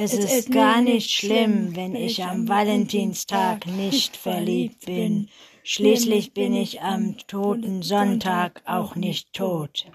Es ist gar nicht schlimm, wenn ich am Valentinstag nicht verliebt bin. Schließlich bin ich am toten Sonntag auch nicht tot.